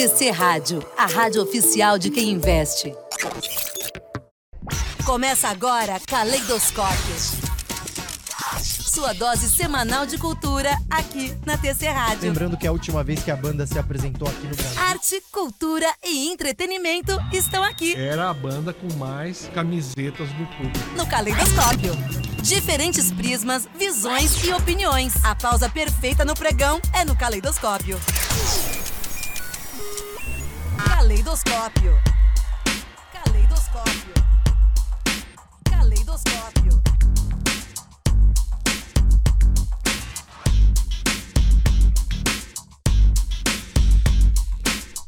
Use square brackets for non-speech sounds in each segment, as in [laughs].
TC Rádio, a rádio oficial de quem investe. Começa agora Caleidoscópio. Sua dose semanal de cultura aqui na TC Rádio. Lembrando que a última vez que a banda se apresentou aqui no Brasil. Arte, cultura e entretenimento estão aqui. Era a banda com mais camisetas do público. No Caleidoscópio. Diferentes prismas, visões e opiniões. A pausa perfeita no pregão é no Caleidoscópio. Caleidoscópio. Caleidoscópio. Caleidoscópio.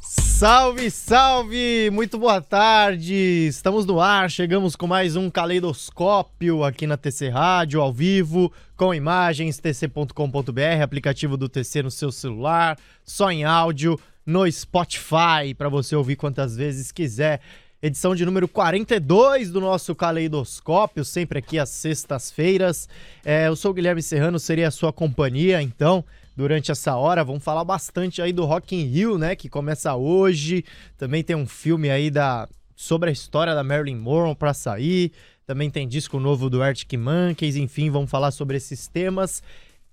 Salve, salve! Muito boa tarde! Estamos no ar, chegamos com mais um caleidoscópio aqui na TC Rádio, ao vivo, com imagens, tc.com.br, aplicativo do TC no seu celular, só em áudio, no Spotify, para você ouvir quantas vezes quiser. Edição de número 42 do nosso caleidoscópio, sempre aqui às sextas-feiras. É, eu sou o Guilherme Serrano, seria a sua companhia, então durante essa hora. Vamos falar bastante aí do Rock in Rio, né, que começa hoje. Também tem um filme aí da sobre a história da Marilyn Monroe para sair. Também tem disco novo do Arctic Monkeys, enfim, vamos falar sobre esses temas.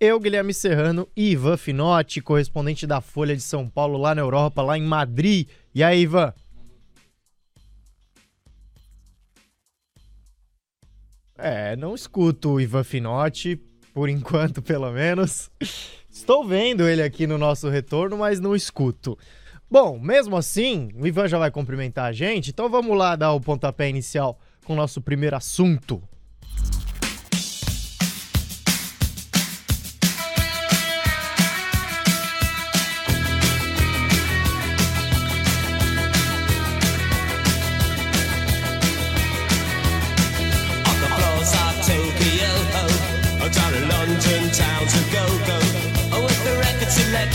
Eu, Guilherme Serrano e Ivan Finotti, correspondente da Folha de São Paulo lá na Europa, lá em Madrid. E aí, Ivan? É, não escuto o Ivan Finotti, por enquanto, [laughs] pelo menos. Estou vendo ele aqui no nosso retorno, mas não escuto. Bom, mesmo assim, o Ivan já vai cumprimentar a gente, então vamos lá dar o pontapé inicial com o nosso primeiro assunto.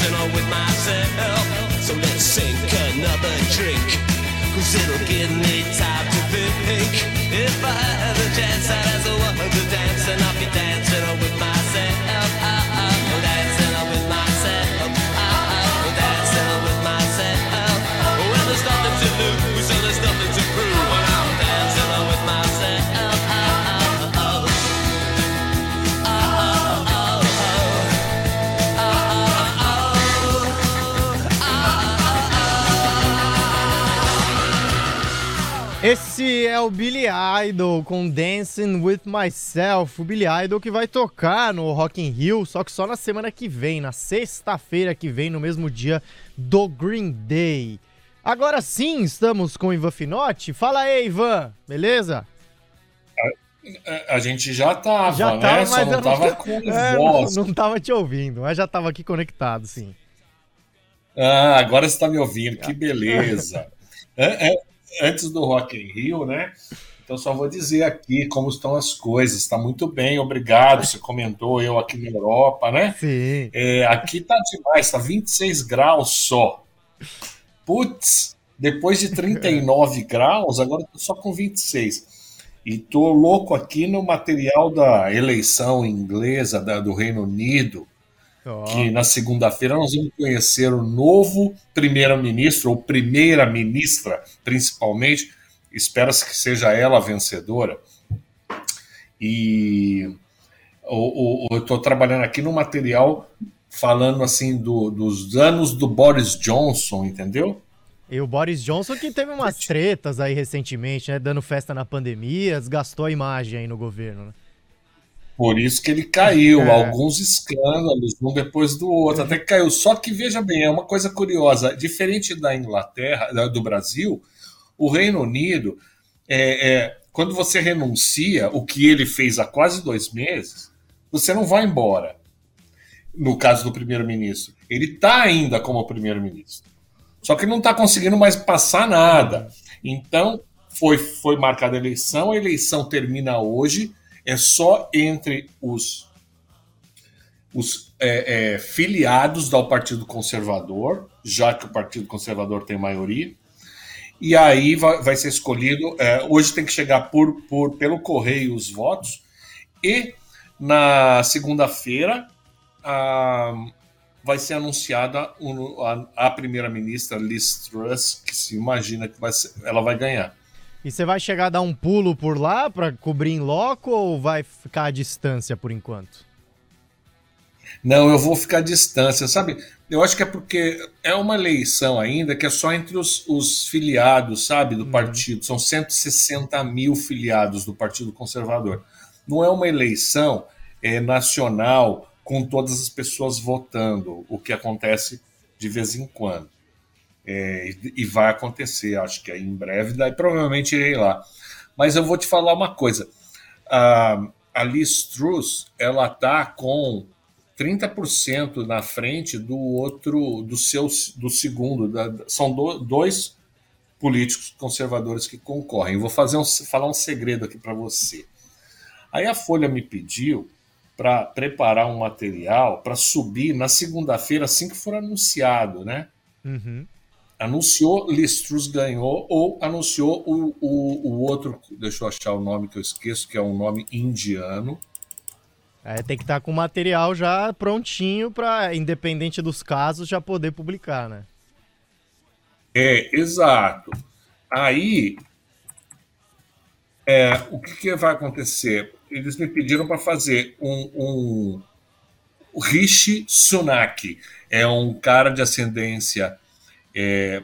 dancing on with myself. So let's sink another drink, cause it'll give me time to think. If I had a chance, I'd ask a woman to dance, and I'll be dancing on with myself. Esse é o Billy Idol com Dancing With Myself. O Billy Idol que vai tocar no Rock in Rio, só que só na semana que vem, na sexta-feira que vem, no mesmo dia do Green Day. Agora sim, estamos com o Ivan Finotti. Fala aí, Ivan, beleza? A, a gente já tava, já né? Tava, só não tava não... com é, voz. Não, não tava te ouvindo, mas já tava aqui conectado, sim. Ah, agora você tá me ouvindo, que beleza. [laughs] é, é antes do Rock in Rio, né? Então só vou dizer aqui como estão as coisas. Está muito bem, obrigado. Você comentou eu aqui na Europa, né? Sim. É, aqui tá demais, tá 26 graus só. Putz, depois de 39 [laughs] graus, agora tô só com 26. E tô louco aqui no material da eleição inglesa da, do Reino Unido. Oh. Que na segunda-feira nós vamos conhecer o novo primeiro-ministro, ou primeira-ministra, principalmente. Espera-se que seja ela a vencedora. E eu estou trabalhando aqui no material falando assim do, dos anos do Boris Johnson, entendeu? E o Boris Johnson que teve umas tretas aí recentemente, né? Dando festa na pandemia, desgastou a imagem aí no governo, né? Por isso que ele caiu, é. alguns escândalos, um depois do outro, até que caiu. Só que veja bem, é uma coisa curiosa, diferente da Inglaterra, do Brasil, o Reino Unido, é, é, quando você renuncia o que ele fez há quase dois meses, você não vai embora. No caso do primeiro-ministro, ele está ainda como primeiro-ministro. Só que não está conseguindo mais passar nada. Então, foi, foi marcada a eleição, a eleição termina hoje, é só entre os, os é, é, filiados ao Partido Conservador, já que o Partido Conservador tem maioria, e aí vai, vai ser escolhido. É, hoje tem que chegar por, por, pelo correio os votos, e na segunda-feira vai ser anunciada a, a primeira-ministra Liz Truss, que se imagina que vai ser, ela vai ganhar. E você vai chegar a dar um pulo por lá para cobrir em loco ou vai ficar à distância por enquanto? Não, eu vou ficar à distância, sabe? Eu acho que é porque é uma eleição ainda que é só entre os, os filiados, sabe, do uhum. partido. São 160 mil filiados do Partido Conservador. Não é uma eleição é, nacional com todas as pessoas votando, o que acontece de vez em quando. É, e vai acontecer, acho que em breve, daí provavelmente irei lá. Mas eu vou te falar uma coisa. A, a Liz Truss, ela tá com 30% na frente do outro, do seu, do segundo. Da, são do, dois políticos conservadores que concorrem. Eu vou fazer um, falar um segredo aqui para você. Aí a Folha me pediu para preparar um material para subir na segunda-feira, assim que for anunciado, né? Uhum. Anunciou, Listrus ganhou, ou anunciou o, o, o outro, deixa eu achar o nome que eu esqueço, que é um nome indiano, é, tem que estar tá com o material já prontinho para, independente dos casos, já poder publicar, né? É, exato. Aí, é, o que, que, vai acontecer? Eles me pediram para fazer um, um o Rishi Sunak. É um cara de ascendência é,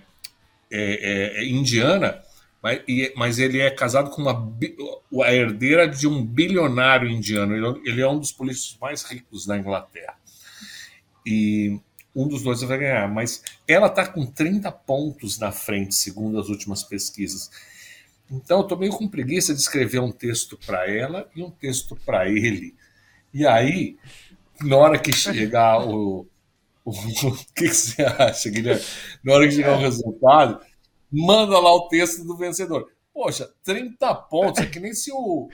é, é indiana mas, e, mas ele é casado com uma a herdeira de um bilionário indiano. Ele, ele é um dos políticos mais ricos da Inglaterra. E um dos dois vai ganhar. Mas ela está com 30 pontos na frente, segundo as últimas pesquisas. Então eu estou meio com preguiça de escrever um texto para ela e um texto para ele. E aí, na hora que chegar o. O, [laughs] que, que, você acha, Guilherme? Na hora que chegar o resultado, manda lá o texto do vencedor. Poxa, 30 pontos, é que nem se o,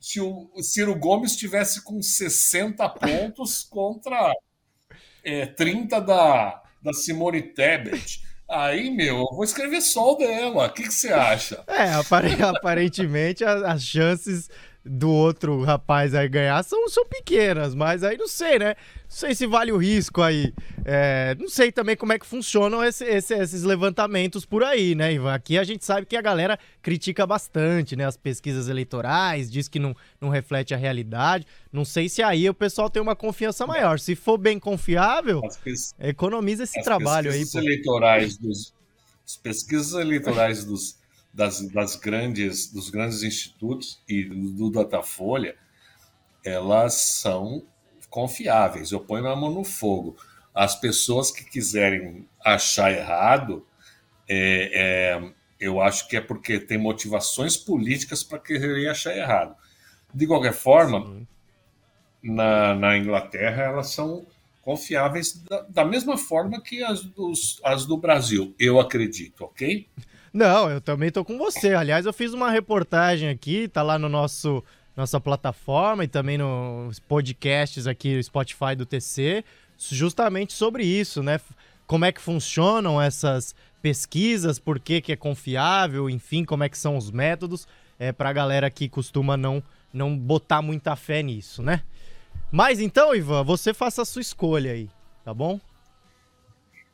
se o Ciro Gomes tivesse com 60 pontos contra é, 30 da, da Simone Tebet. Aí, meu, eu vou escrever só o dela. O que, que você acha? É, [laughs] aparentemente as chances do outro rapaz aí ganhar são, são pequenas, mas aí não sei, né? Não sei se vale o risco aí. É, não sei também como é que funcionam esse, esse, esses levantamentos por aí, né, Ivan? Aqui a gente sabe que a galera critica bastante, né? As pesquisas eleitorais, diz que não, não reflete a realidade. Não sei se aí o pessoal tem uma confiança maior. Se for bem confiável, economiza esse trabalho aí. Pô. Eleitorais dos, as pesquisas eleitorais dos das, das grandes, dos grandes institutos e do Datafolha, elas são confiáveis. Eu ponho a mão no fogo. As pessoas que quiserem achar errado, é, é, eu acho que é porque tem motivações políticas para querer achar errado. De qualquer forma, na, na Inglaterra, elas são confiáveis da, da mesma forma que as, dos, as do Brasil, eu acredito, ok? Não, eu também tô com você. Aliás, eu fiz uma reportagem aqui, tá lá no nosso nossa plataforma e também nos podcasts aqui, Spotify do TC, justamente sobre isso, né? Como é que funcionam essas pesquisas, por que, que é confiável, enfim, como é que são os métodos, é pra galera que costuma não, não botar muita fé nisso, né? Mas então, Ivan, você faça a sua escolha aí, tá bom?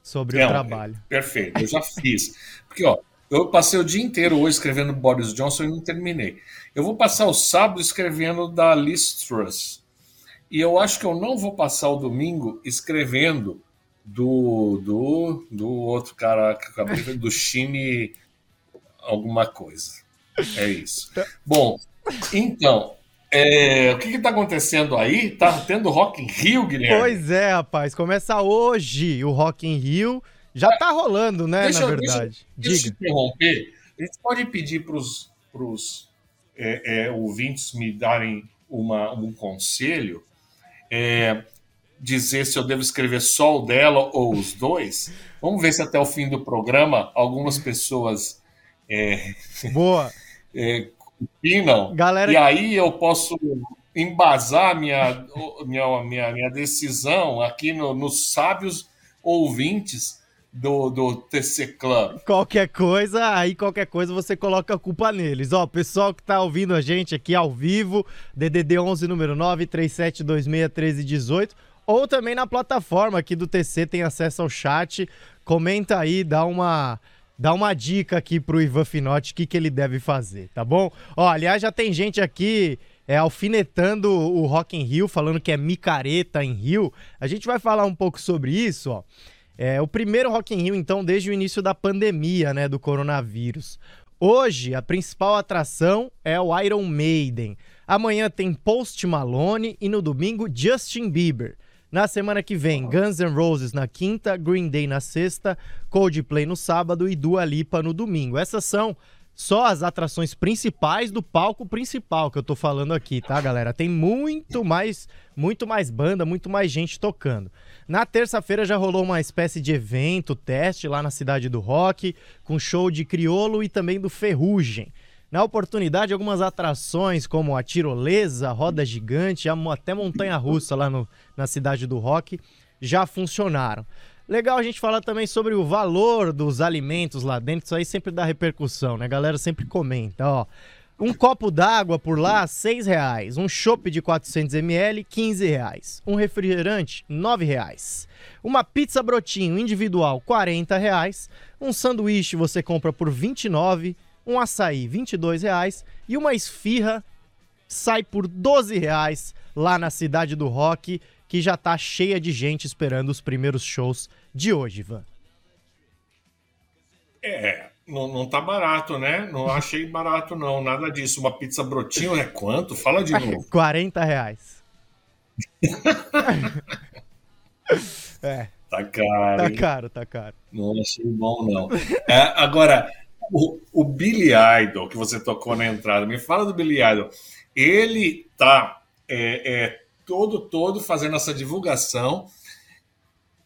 Sobre o trabalho. Perfeito, eu já fiz. Porque, ó, eu passei o dia inteiro hoje escrevendo Boris Johnson e não terminei. Eu vou passar o sábado escrevendo da Liz Truss. E eu acho que eu não vou passar o domingo escrevendo do, do, do outro cara que acabei do Chine alguma coisa. É isso. Bom, então, é, o que está acontecendo aí? Tá tendo Rock in Rio, Guilherme? Pois é, rapaz. Começa hoje o Rock in Rio. Já tá rolando, né, deixa, na verdade. Deixa, deixa eu interromper. A gente pode pedir para os é, é, ouvintes me darem uma, um conselho, é, dizer se eu devo escrever só o dela ou os dois. Vamos ver se até o fim do programa algumas pessoas é, [laughs] Boa. é, opinam. Galera- E aí eu posso embasar minha, minha, minha, minha decisão aqui no- nos sábios ouvintes do, do TC Club. Qualquer coisa, aí qualquer coisa você coloca a culpa neles. Ó, pessoal que tá ouvindo a gente aqui ao vivo, DDD 11 número 9 37261318, ou também na plataforma aqui do TC tem acesso ao chat. Comenta aí, dá uma dá uma dica aqui pro Ivan Finotti o que, que ele deve fazer, tá bom? Ó, aliás, já tem gente aqui é, alfinetando o Rock in Rio, falando que é micareta em Rio. A gente vai falar um pouco sobre isso, ó. É o primeiro Rock in Rio, então, desde o início da pandemia, né, do coronavírus. Hoje, a principal atração é o Iron Maiden. Amanhã tem Post Malone e no domingo, Justin Bieber. Na semana que vem, Guns N' Roses na quinta, Green Day na sexta, Coldplay no sábado e Dua Lipa no domingo. Essas são só as atrações principais do palco principal que eu tô falando aqui, tá, galera? Tem muito mais, muito mais banda, muito mais gente tocando. Na terça-feira já rolou uma espécie de evento, teste lá na cidade do rock, com show de criolo e também do Ferrugem. Na oportunidade, algumas atrações como a tirolesa, roda gigante, a até montanha-russa lá no- na cidade do rock já funcionaram. Legal a gente falar também sobre o valor dos alimentos lá dentro, isso aí sempre dá repercussão, né? A galera sempre comenta, ó. Um copo d'água por lá, 6 reais. Um chopp de 400ml, 15 reais. Um refrigerante, 9 reais. Uma pizza brotinho individual, 40 reais. Um sanduíche você compra por R$ 29 um açaí, 22 reais. E uma esfirra sai por 12 reais lá na Cidade do Rock, que já tá cheia de gente esperando os primeiros shows de hoje, Ivan. É, não, não tá barato, né? Não [laughs] achei barato, não, nada disso. Uma pizza brotinho é quanto? Fala de novo. 40 reais. [laughs] é, Tá caro. tá hein? caro, tá caro. Não achei bom, não. É, agora, o, o Billy Idol, que você tocou na entrada, me fala do Billy Idol. Ele tá é, é, todo, todo fazendo essa divulgação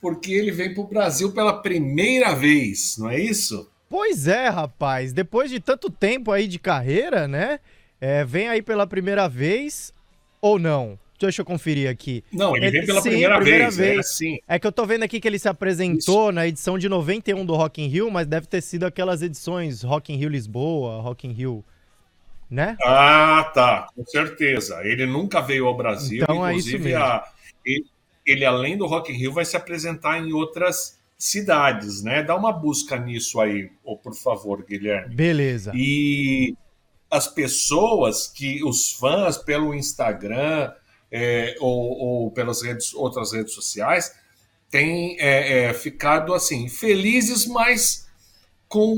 porque ele vem para o Brasil pela primeira vez, não é isso? Pois é, rapaz. Depois de tanto tempo aí de carreira, né? É, vem aí pela primeira vez ou não? Deixa eu conferir aqui. Não, ele, Ele- vem pela sim, primeira, primeira vez. vez. É, sim. É que eu tô vendo aqui que ele se apresentou na edição de 91 do Rock in Rio, mas deve ter sido aquelas edições Rock in Rio Lisboa, Rock in Rio, né? Ah, tá, com certeza. Ele nunca veio ao Brasil. Então é inclusive, mesmo. a- ele, ele, além do Rock in Rio, vai se apresentar em outras cidades, né? Dá uma busca nisso aí, ô, por favor, Guilherme. Beleza. E as pessoas que, os fãs pelo Instagram é, ou, ou pelas redes, outras redes sociais, têm é, é, ficado assim, felizes, mas com,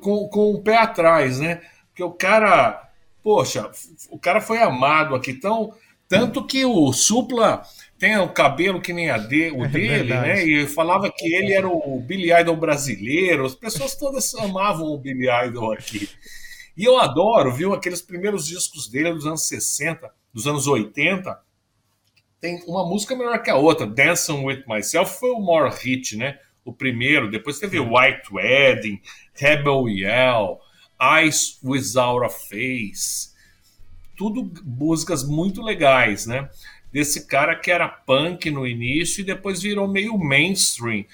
com, com o pé atrás, né? Porque o cara, poxa, o cara foi amado aqui tão. Tanto que o Supla tem o cabelo que nem a de, o [laughs] É dele, verdade. né? E falava que ele era o Billy Idol brasileiro. As pessoas todas amavam o Billy Idol aqui. E eu adoro, viu, aqueles primeiros discos dele dos anos 60, dos anos 80. Tem uma música melhor que a outra. Dancing with Myself foi o maior hit, né? O primeiro. Depois teve White Wedding, Rebel Yell, Eyes Without a Face. Tudo músicas muito legais, né? Desse cara que era punk no início e depois virou meio mainstream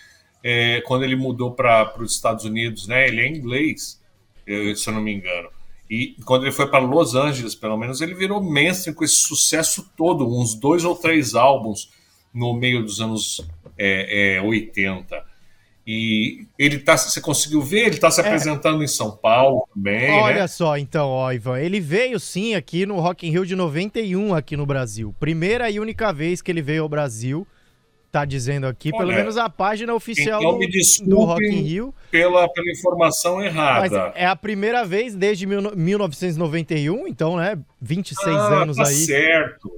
é, quando ele mudou para os Estados Unidos, né? Ele é inglês, eu- se eu não me engano. E quando ele foi para Los Angeles, pelo menos, ele virou mainstream com esse sucesso todo, uns dois ou três álbuns no meio dos anos é, é, 80. E ele tá, você conseguiu ver? Ele está se apresentando em São Paulo também, Olha né? só, então, ó, Ivan, ele veio sim aqui no Rock in Rio de 91 aqui no Brasil. Primeira e única vez que ele veio ao Brasil, tá dizendo aqui, pelo Olha, menos a página oficial então do, do Rock in Rio. Pela, pela informação Mas errada. é a primeira vez desde mil- 1991, então, né, 26 ah, anos tá aí. certo.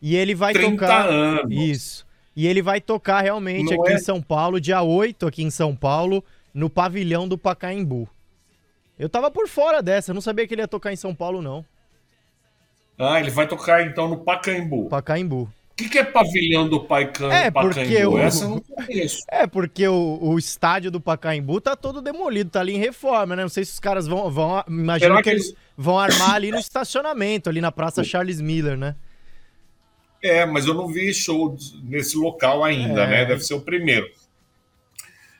E ele vai 30 tocar anos. Isso. E ele vai tocar realmente Não aqui é? em São Paulo, dia 8 aqui em São Paulo, no pavilhão do Pacaembu. Eu tava por fora dessa, não sabia que ele ia tocar em São Paulo, não. Ah, ele vai tocar então no Pacaembu. Pacaembu. O que, que é pavilhão do Pacaembu? É, porque o- Essa eu não conheço. É, porque o, o estádio do Pacaembu tá todo demolido, tá ali em reforma, né? Não sei se os caras vão. vão imagino que que eles vão armar ali no estacionamento, ali na Praça Charles Miller, né? É, mas eu não vi show nesse local ainda, É. né? Deve ser o primeiro.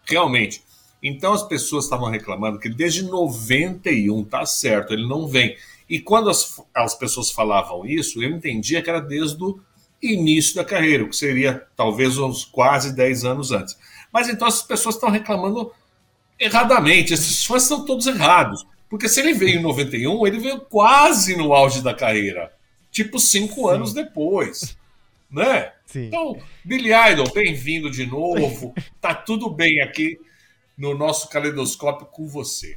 Realmente. Então as pessoas estavam reclamando que desde 91, tá certo, ele não vem. E quando as, as pessoas falavam isso, eu entendia que era desde o início da carreira, o que seria talvez uns quase 10 anos antes. Mas então as pessoas estão reclamando erradamente. Esses fãs estão todos errados. Porque se ele veio em 91, ele veio quase no auge da carreira. Tipo cinco anos depois. Né? Sim. Então, Billy Idol, bem-vindo de novo. [laughs] Tá tudo bem aqui no nosso caleidoscópio com você.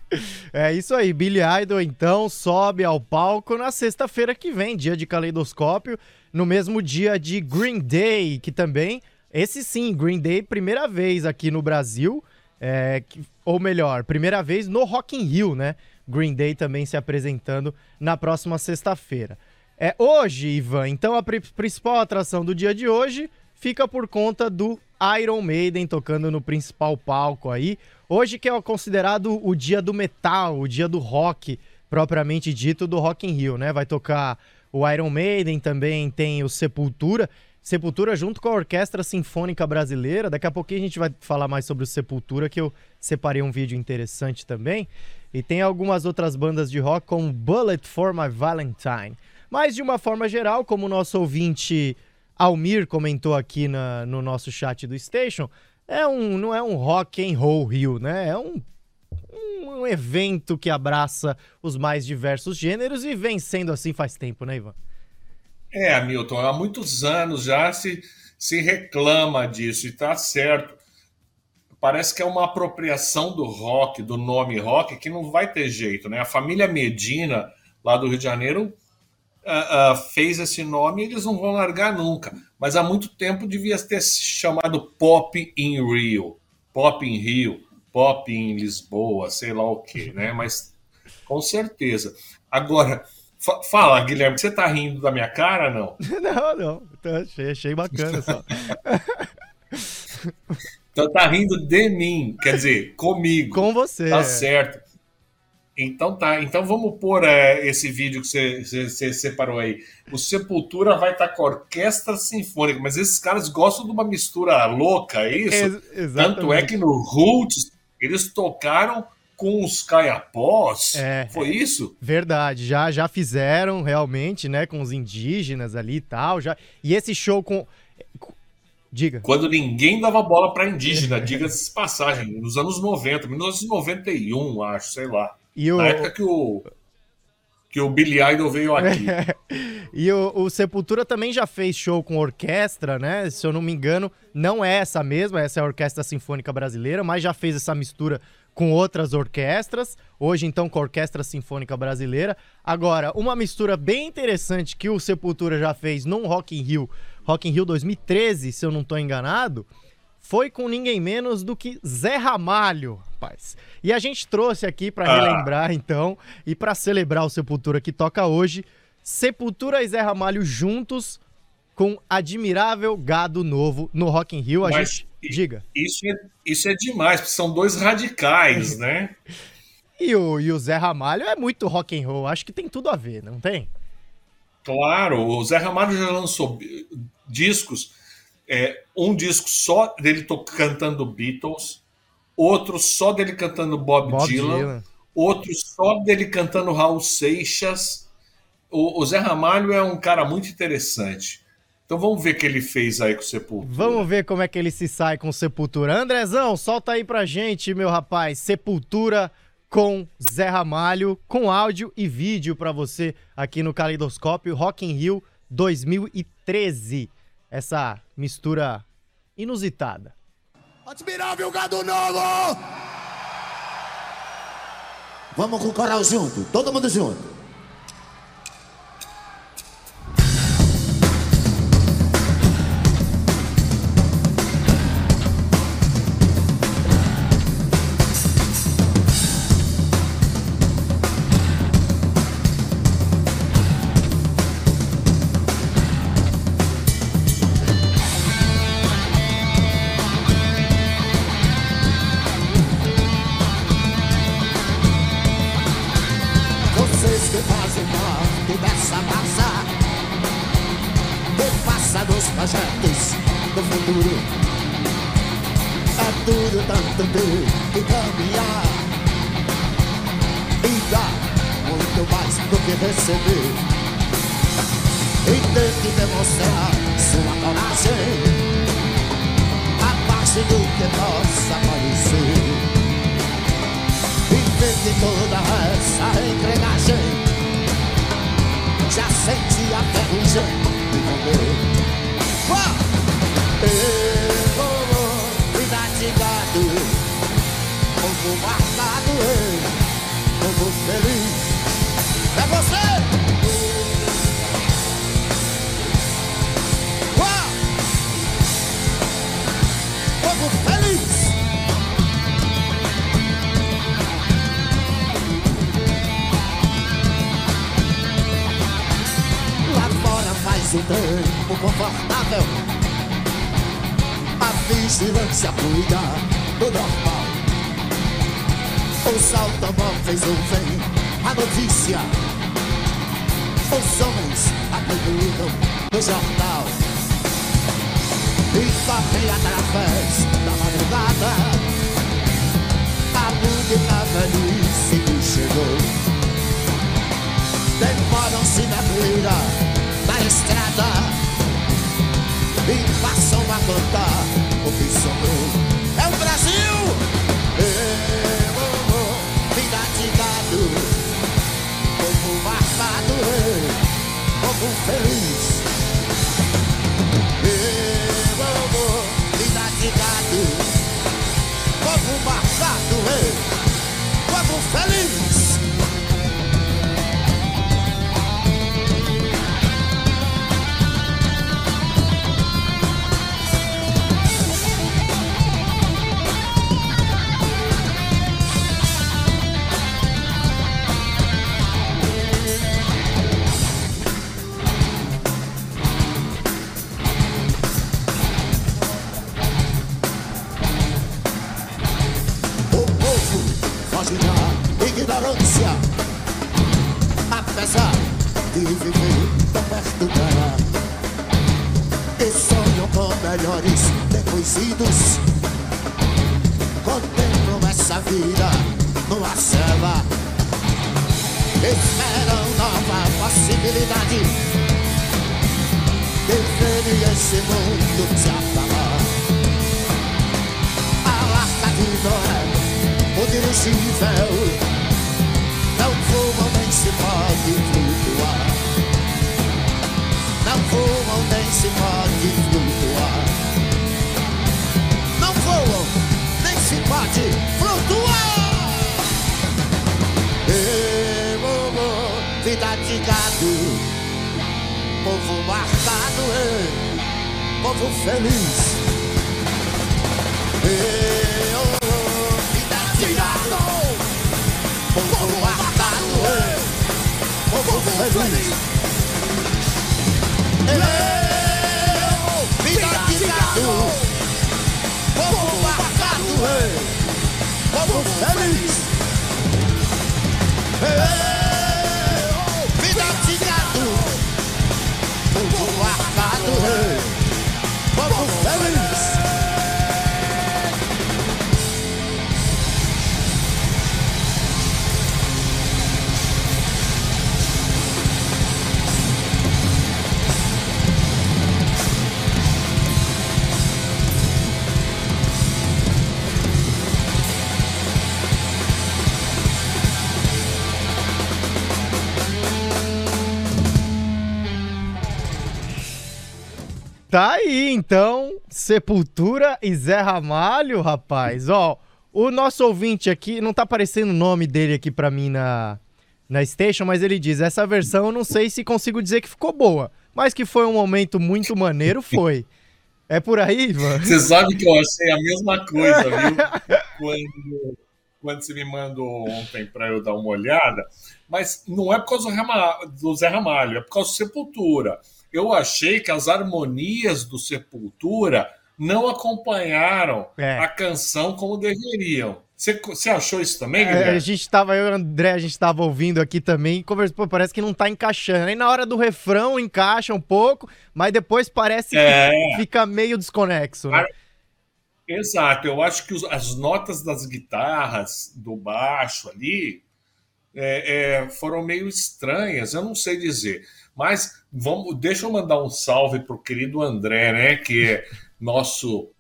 É isso aí, Billy Idol então sobe ao palco na sexta-feira que vem, dia de caleidoscópio, no mesmo dia de Green Day, que também, esse sim, Green Day, primeira vez aqui no Brasil, é, ou melhor, primeira vez no Rock in Rio, né? Green Day também se apresentando na próxima sexta-feira. É hoje, Ivan, então a pri- principal atração do dia de hoje fica por conta do Iron Maiden tocando no principal palco aí. Hoje que é considerado o dia do metal, o dia do rock, propriamente dito, do Rock in Rio, né? Vai tocar o Iron Maiden, também tem o Sepultura. Sepultura junto com a Orquestra Sinfônica Brasileira. Daqui a pouquinho a gente vai falar mais sobre o Sepultura, que eu separei um vídeo interessante também. E tem algumas outras bandas de rock, como Bullet for My Valentine. Mas de uma forma geral, como o nosso ouvinte Almir comentou aqui na- no nosso chat do Station, é um, não é um rock and roll Rio, né? É um, um evento que abraça os mais diversos gêneros e vem sendo assim faz tempo, né, Ivan? É, Hamilton, há muitos anos já se, se reclama disso e tá certo. Parece que é uma apropriação do rock, do nome rock, que não vai ter jeito, né? A família Medina, lá do Rio de Janeiro, ah, fez esse nome e eles não vão largar nunca. Mas há muito tempo devia ter se chamado Pop in Rio, Pop in Rio, Pop em Lisboa, sei lá o quê, né? Mas com certeza. Agora, fa- fala, Guilherme, você tá rindo da minha cara, não? [laughs] não, não. Então, achei, achei bacana só. Então tá rindo de mim, quer dizer, comigo. Com você. Tá certo. Então tá. Então vamos pôr é, esse vídeo que você, separou aí. O Sepultura vai estar com a orquestra sinfônica, mas esses caras gostam de uma mistura louca, é isso? Exatamente. Tanto é que no Roots eles tocaram com os caiapós. É. Foi isso? Verdade, já já fizeram realmente, né, com os indígenas ali e tal, já. E esse show com Diga. Quando ninguém dava bola para indígena, diga-se passagem, nos anos 90, 1991, acho, sei lá. E o Na época que o que o Billy Idol veio aqui. [laughs] E o, o Sepultura também já fez show com orquestra, né? Se eu não me engano, não é essa mesma, essa é a Orquestra Sinfônica Brasileira, mas já fez essa mistura com outras orquestras. Hoje, então, com a Orquestra Sinfônica Brasileira. Agora, uma mistura bem interessante que o Sepultura já fez num Rock in Rio, Rock in Rio 2013, se eu não tô enganado, foi com ninguém menos do que Zé Ramalho, rapaz. E a gente trouxe aqui pra Ah. relembrar, então, e pra celebrar o Sepultura que toca hoje, Sepultura e Zé Ramalho juntos com Admirável Gado Novo no Rock in Rio. A Mas gente e- diga. Isso é, isso é demais, porque são dois radicais, [laughs] né? E o, e o Zé Ramalho é muito rock and roll, acho que tem tudo a ver, não tem? Claro, o Zé Ramalho já lançou discos, é, um disco só dele cantando Beatles, outro só dele cantando Bob, Bob Dylan, Dylan. outro só dele cantando Raul Seixas. O, o Zé Ramalho é um cara muito interessante. Então vamos ver o que ele fez aí com o Sepultura. Vamos ver como é que ele se sai com Sepultura. Andrezão, solta aí pra gente, meu rapaz. Sepultura com Zé Ramalho, com áudio e vídeo pra você aqui no Caleidoscópio Rock in Rio 2013. Essa mistura inusitada. Admirável gado novo! Vamos com o coral junto, todo mundo junto. Povo marcado, ei, povo feliz. É você! Povo feliz! Lá fora faz um tempo confortável A vigilância cuida do normal Os automóveis ouvem a notícia. Os homens acreditam no jornal. E correm através da madrugada. A única velhice que chegou. Demoram-se na beira da estrada. E passam a contar o que sobrou povo feliz Apesar de viver tão perto dela E sonham com melhores depois idos Contemplam essa vida numa cela. Esperam nova possibilidade. De verem esse mundo se acabar a de Noé, o dirigível, se pode flutuar. Não voam nem se pode flutuar. Não voam nem se pode flutuar. Ê, vovô, vida de gado, povo marcado, ê, povo feliz. Povo Vida de gado, povo marcado, povo feliz. Vida de gado, marcado, povo feliz. Tá aí, então, Sepultura e Zé Ramalho, rapaz. Ó, o nosso ouvinte aqui, não tá aparecendo o nome dele aqui pra mim na, na station, mas ele diz, essa versão eu não sei se consigo dizer que ficou boa, mas que foi um momento muito maneiro, foi. É por aí, Ivan? Você sabe que eu achei a mesma coisa, viu? [laughs] Quando, quando você me mandou ontem para eu dar uma olhada. Mas não é por causa do, Rama- do Zé Ramalho, é por causa do Sepultura. Eu achei que as harmonias do Sepultura não acompanharam É. a canção como deveriam. Você, achou isso também, É, a Guilherme? gente tava, eu e o André, a gente tava ouvindo aqui também e conversou, pô, parece que não tá encaixando. Aí na hora do refrão encaixa um pouco, mas depois parece É. que fica meio desconexo, né? Exato, eu acho que os- as notas das guitarras, do baixo ali, é, é, foram meio estranhas, eu não sei dizer. Mas vamos, deixa eu mandar um salve pro querido André, né? Que é nosso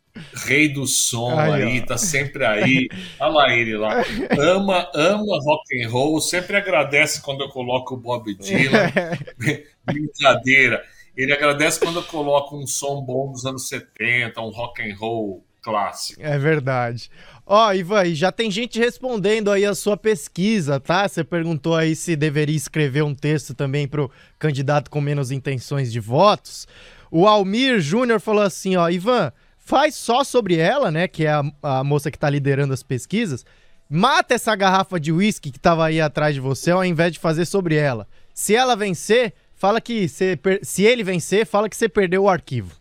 rei do som Aí, aí, ó. tá sempre aí. Olha lá ele lá. Ama, ama rock and roll, sempre agradece quando eu coloco o Bob Dylan. [laughs] Brincadeira. Ele agradece quando eu coloco um som bom dos anos 70, um rock and roll clássico. É verdade. Ó, Ivan, e já tem gente respondendo aí a sua pesquisa, tá? Você perguntou aí se deveria escrever um texto também pro candidato com menos intenções de votos. O Almir Júnior falou assim, ó, Ivan, faz só sobre ela, né, que é a, a moça que tá liderando as pesquisas, mata essa garrafa de uísque que tava aí atrás de você, ao invés de fazer sobre ela. Se ela vencer, fala que você se ele vencer, fala que você perdeu o arquivo.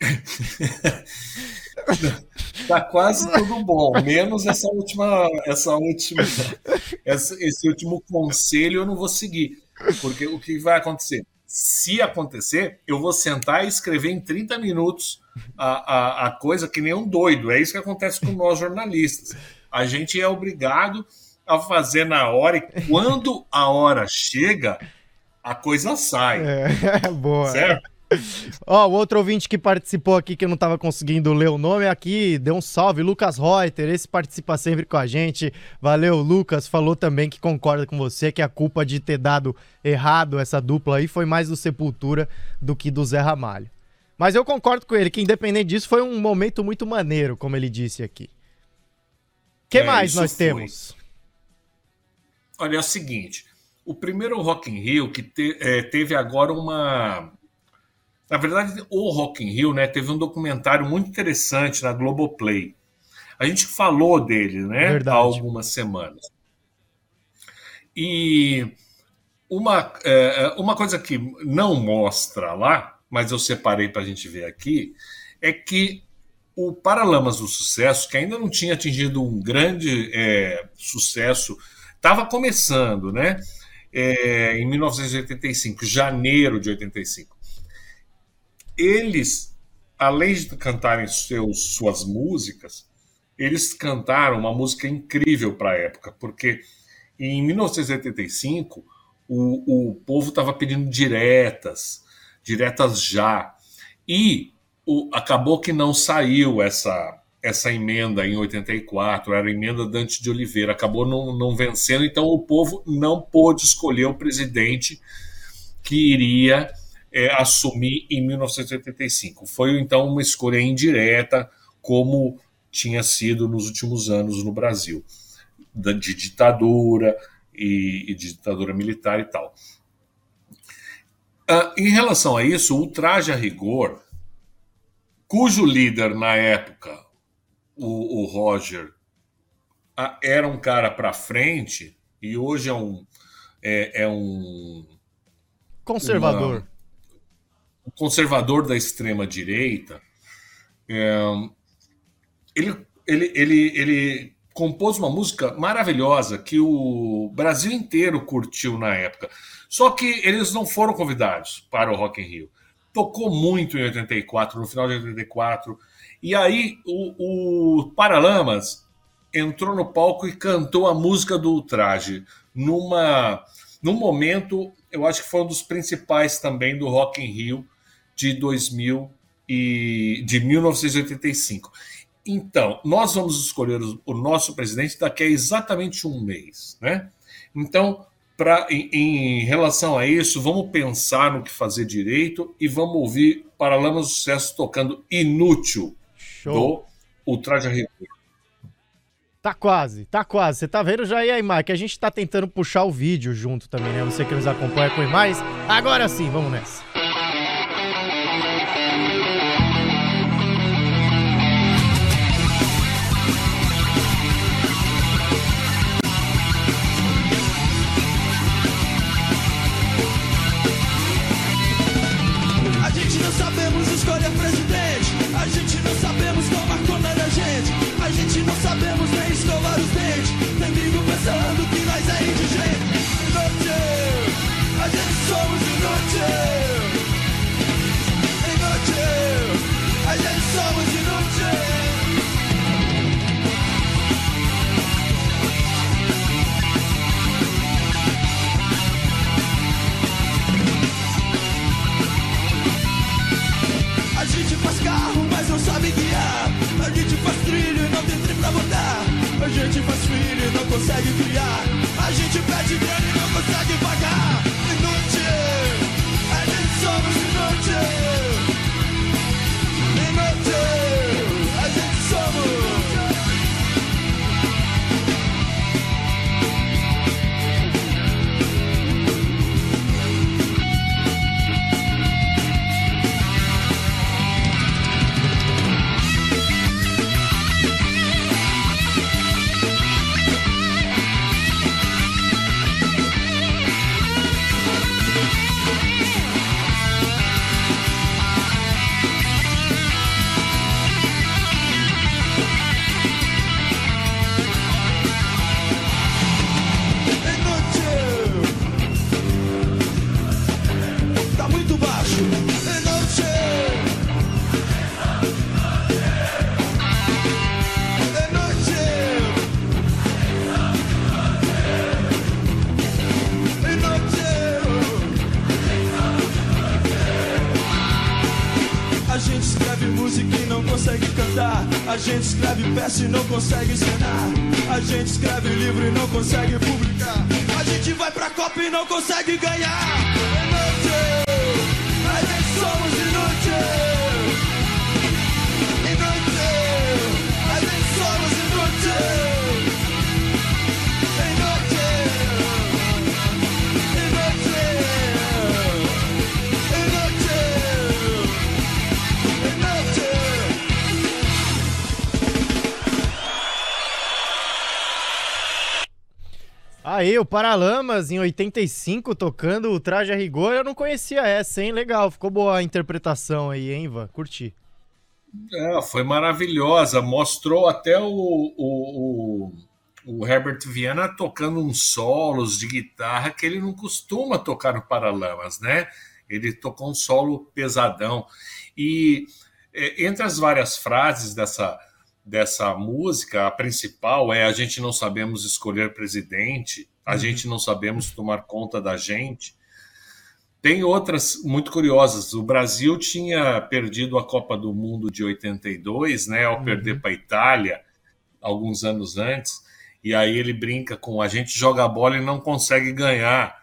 [laughs] Tá quase tudo bom, menos essa última, essa última, essa- esse último conselho eu não vou seguir, porque o que vai acontecer? Se acontecer, eu vou sentar e escrever em 30 minutos a, a, a coisa que nem um doido. É isso que acontece com nós jornalistas. A gente é obrigado a fazer na hora e quando a hora chega, a coisa sai, É, [laughs] boa. certo? Ó, o outro ouvinte que participou aqui, que eu não tava conseguindo ler o nome aqui, deu um salve, Lucas Reuter, esse participa sempre com a gente. Valeu, Lucas, falou também que concorda com você, que a culpa de ter dado errado essa dupla aí foi mais do Sepultura do que do Zé Ramalho. Mas eu concordo com ele, que independente disso, foi um momento muito maneiro, como ele disse aqui. que É, mais nós foi. temos? Olha, é o seguinte: o primeiro Rock in Rio que te- eh, teve agora uma. Na verdade, o Rock in Rio né, teve um documentário muito interessante na Globoplay. A gente falou dele né, Verdade. há algumas semanas. E uma, eh, uma coisa que não mostra lá, mas eu separei para a gente ver aqui, é que o Paralamas do Sucesso, que ainda não tinha atingido um grande eh, sucesso, estava começando, né? É, em 1985, janeiro de 85. Eles, além de cantarem seus, suas músicas, eles cantaram uma música incrível para a época, porque em 1985 o, o povo estava pedindo diretas, diretas já. E o- acabou que não saiu essa, essa emenda em 84, era a emenda Dante de Oliveira, acabou não, não vencendo, então o povo não pôde escolher o presidente que iria é, assumir em 1985. Foi então uma escolha indireta, como tinha sido nos últimos anos no Brasil, de ditadura e, e de ditadura militar e tal. Ah, em relação a isso, o traje a rigor, cujo líder na época, o, o Roger, ah, era um cara para frente e hoje é um é, é um Conservador. o conservador da extrema direita, é, ele, ele, ele, ele compôs uma música maravilhosa que o Brasil inteiro curtiu na época. Só que eles não foram convidados para o Rock in Rio. Tocou muito em 84, no final de 84. E aí o, o Paralamas entrou no palco e cantou a música do Ultraje numa num momento, eu acho que foi um dos principais também do Rock in Rio de 2000 e de 1985. Então, nós vamos escolher o, nosso presidente daqui a exatamente um mês, né? Então, pra, em, em relação a isso, vamos pensar no que fazer direito e vamos ouvir Paralamas do Sucesso tocando Inútil Show. do Ultraje Rigor. Tá quase, tá quase. Você tá vendo já aí, aí, Mike? A gente tá tentando puxar o vídeo junto também, né? Você que nos acompanha com mais. Agora sim, vamos nessa. Peça e não consegue ensinar. A gente escreve livro e não consegue publicar. A gente vai pra Copa e não consegue ganhar. Aí, o Paralamas, em 85, tocando o Traje a Rigor. Eu não conhecia essa, hein? Legal, ficou boa a interpretação aí, hein, Ivan? Curti. É, foi maravilhosa. Mostrou até o, o, o, o Herbert Viana tocando uns solos de guitarra que ele não costuma tocar no Paralamas, né? Ele tocou um solo pesadão. E é, entre as várias frases dessa, dessa música, a principal é: a gente não sabemos escolher presidente, a gente não sabemos tomar conta da gente. Tem outras muito curiosas. O Brasil tinha perdido a Copa do Mundo de 82, né, ao perder para a Itália, alguns anos antes, e aí ele brinca com a gente joga a bola e não consegue ganhar.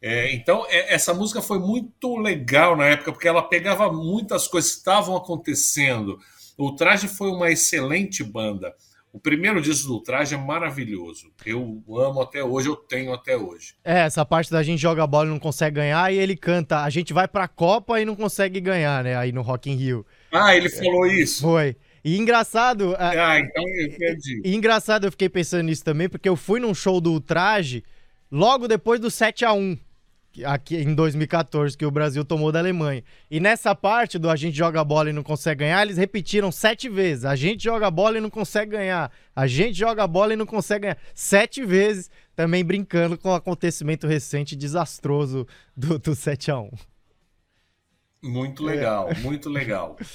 É, então, é, essa música foi muito legal na época, porque ela pegava muitas coisas que estavam acontecendo. O Traje foi uma excelente banda. O primeiro disco do Traje é maravilhoso. Eu amo até hoje, eu tenho até hoje. É, essa parte da gente joga bola e não consegue ganhar, e ele canta, a gente vai pra Copa e não consegue ganhar, né? Aí no Rock in Rio. Ah, ele falou isso. Foi. E engraçado, a- Ah, então eu perdi. E engraçado, eu fiquei pensando nisso também, porque eu fui num show do Traje logo depois do 7 a 1 que- aqui em 2014, que o Brasil tomou da Alemanha. E nessa parte do a gente joga bola e não consegue ganhar, eles repetiram sete vezes. A gente joga bola e não consegue ganhar. A gente joga bola e não consegue ganhar. Sete vezes, também brincando com o acontecimento recente desastroso do, do 7 a 1 Muito legal, muito legal. [laughs]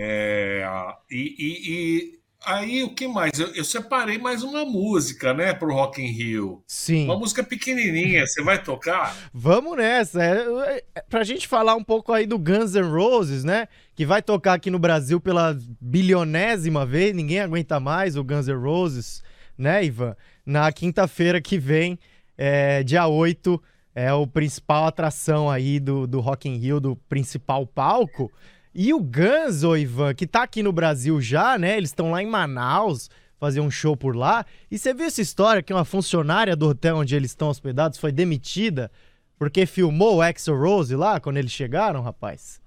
É, e, e- e aí, o que mais? Eu, eu separei mais uma música, né, pro Rock in Rio. Sim. Uma música pequenininha, você vai tocar? Vamos nessa. É, é, pra gente falar um pouco aí do Guns N' Roses, né? Que vai tocar aqui no Brasil pela bilionésima vez, ninguém aguenta mais o Guns N' Roses, né, Ivan? Na quinta-feira que vem, é, dia 8, é o principal atração aí do, do Rock in Rio, do principal palco. E o Guns, ô Ivan, que tá aqui no Brasil já, né? Eles estão lá em Manaus, fazer um show por lá. E você viu essa história que uma funcionária do hotel onde eles estão hospedados foi demitida porque filmou o Axel Rose lá quando eles chegaram, rapaz?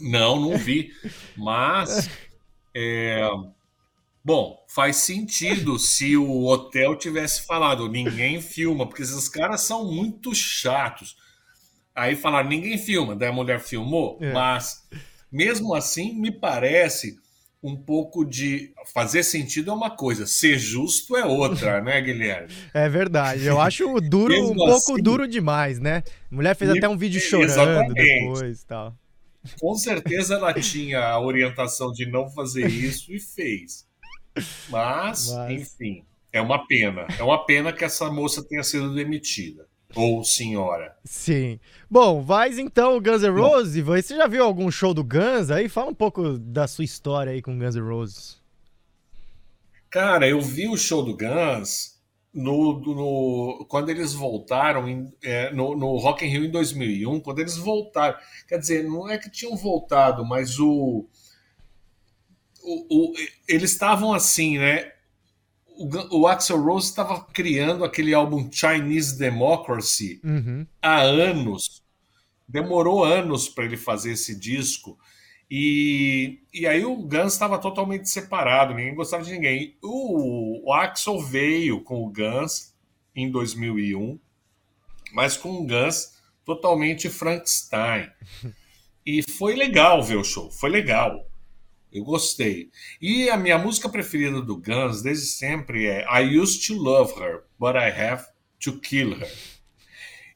Não, não vi. Mas, é, bom, faz sentido se o hotel tivesse falado, ninguém filma, porque esses caras são muito chatos. Aí falaram, ninguém filma, daí a mulher filmou, É. mas mesmo assim me parece um pouco de fazer sentido é uma coisa, ser justo é outra, [laughs] né, Guilherme? É verdade. Eu acho [laughs] duro, um pouco assim- duro demais, né? A mulher fez até um vídeo chorando Exatamente. depois e tal. Com certeza ela tinha a orientação de não fazer isso e fez. Mas, Mas- enfim, é uma pena. É uma pena que essa moça tenha sido demitida. Ou senhora. Sim. Bom, vai então o Guns N' Roses. Ivan. Você já viu algum show do Guns aí? Fala um pouco da sua história aí com Guns N' Roses. Cara, eu vi o show do Guns no, no- quando eles voltaram em- é, no, no Rock in Rio em 2001, quando eles voltaram. Quer dizer, não é que tinham voltado, mas o, o, o- eles estavam assim, né? O, o Axel Rose estava criando aquele álbum Chinese Democracy Uhum. há anos. Demorou anos para ele fazer esse disco. E, e aí o Guns estava totalmente separado, ninguém gostava de ninguém. O, o Axel veio com o Guns em 2001, mas com o Guns totalmente Frankenstein. [laughs] E foi legal ver o show, foi legal. Eu gostei. E a minha música preferida do Guns desde sempre é I Used to Love Her, but I Have to Kill Her.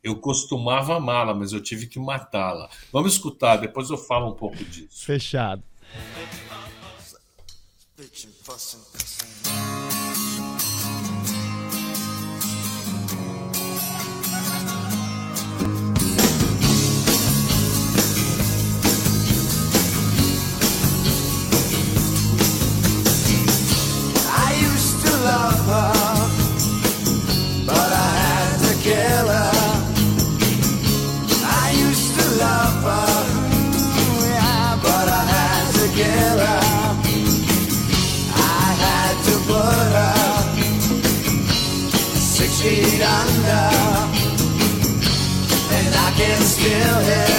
Eu costumava amá-la, mas eu tive que matá-la. Vamos escutar, depois eu falo um pouco disso. Fechado. But I had to kill her. I used to love her, but I had to kill her. I had to put her six feet under, and I can still hear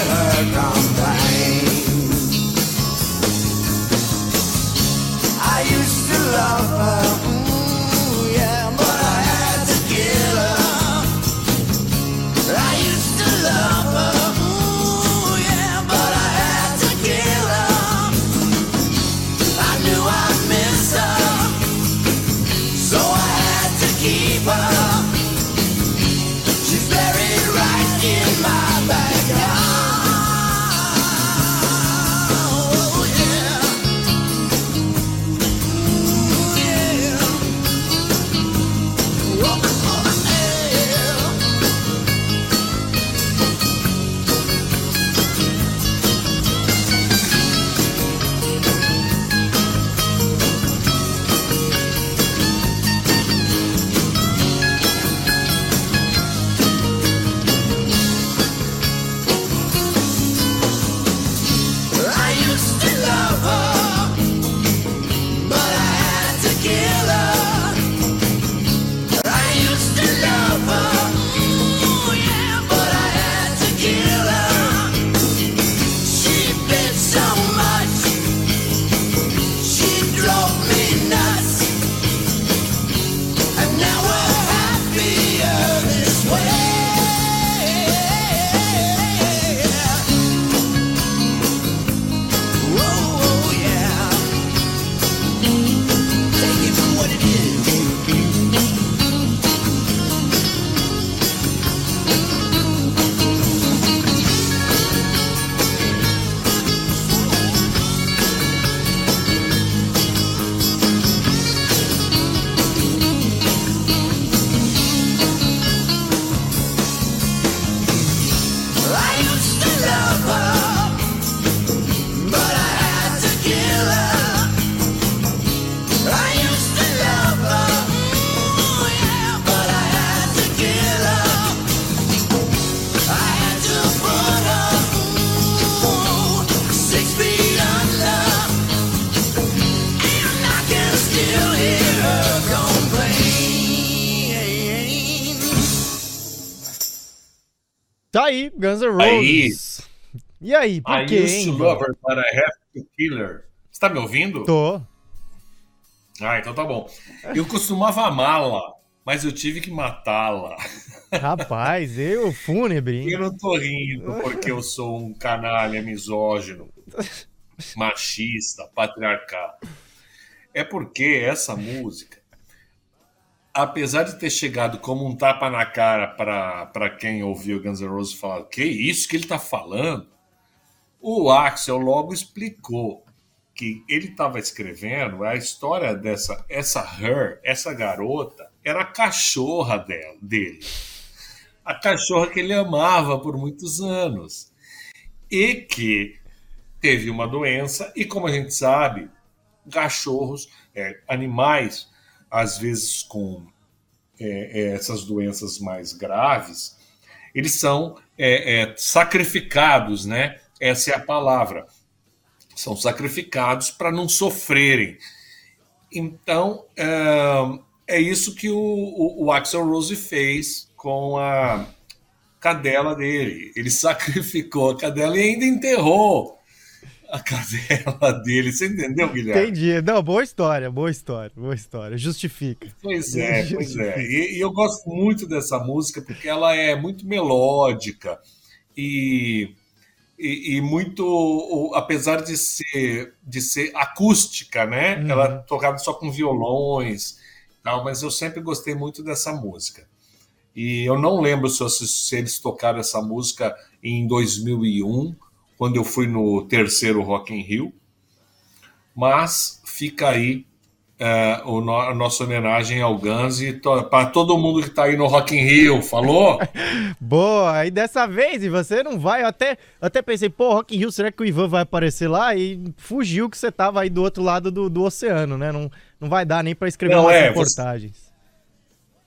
Guns N' Aí. Roses. E aí, por I quê, used to hein? love her, but I have to kill her. Você tá me ouvindo? Tô. Ah, então tá bom. Eu costumava amá-la, mas eu tive que matá-la. Rapaz, eu fúnebre? Eu não tô rindo porque eu sou um canalha misógino, machista, patriarcal. É porque essa música, apesar de ter chegado como um tapa na cara para quem ouviu Guns N' Roses falar que isso que ele tá falando, o Axel logo explicou que ele estava escrevendo a história dessa essa her, essa garota, era a cachorra dela, dele. A cachorra que ele amava por muitos anos. E que teve uma doença, e como a gente sabe, cachorros, é, animais, às vezes com é, é, essas doenças mais graves, eles são é, é, sacrificados, né? Essa é a palavra. São sacrificados para não sofrerem. Então, é, isso que o, o, o Axel Rose fez com a cadela dele. Ele [laughs] sacrificou a cadela e ainda enterrou a cadela dele. Você entendeu, Guilherme? Entendi. Não, boa história, boa história, boa história. Justifica. Pois é, pois é. E, e eu gosto muito dessa música porque ela é muito melódica e, e, e muito, apesar de ser, de ser acústica, né? Uhum. Ela é tocada só com violões, tal, mas eu sempre gostei muito dessa música. E eu não lembro se, se eles tocaram essa música em 2001, quando eu fui no terceiro Rock in Rio, mas fica aí é, o no- a nossa homenagem ao Guns e para todo mundo que está aí no Rock in Rio, falou? [laughs] Boa, e dessa vez, e você não vai, eu até, até pensei, pô, Rock in Rio, será que o Ivan vai aparecer lá? E fugiu que você tava aí do outro lado do, do oceano, né? Não, não vai dar nem pra escrever Não, é, você- reportagens.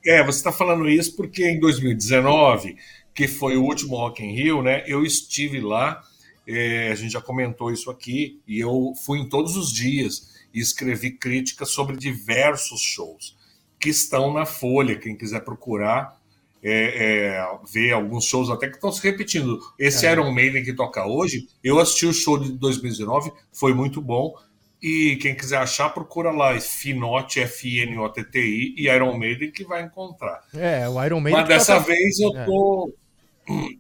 É, você está falando isso porque em 2019, que foi o último Rock in Rio, né? Eu estive lá, é, a gente já comentou isso aqui, e eu fui em todos os dias e escrevi críticas sobre diversos shows que estão na Folha. Quem quiser procurar, é, é, ver alguns shows até que estão se repetindo. Esse É. Iron Maiden que toca hoje, eu assisti o show de 2019, foi muito bom. E quem quiser achar, procura lá Finotti, F-N-O-T-T-I e Iron Maiden que vai encontrar. É, o Iron Maiden Mas dessa toca, vez eu É. tô.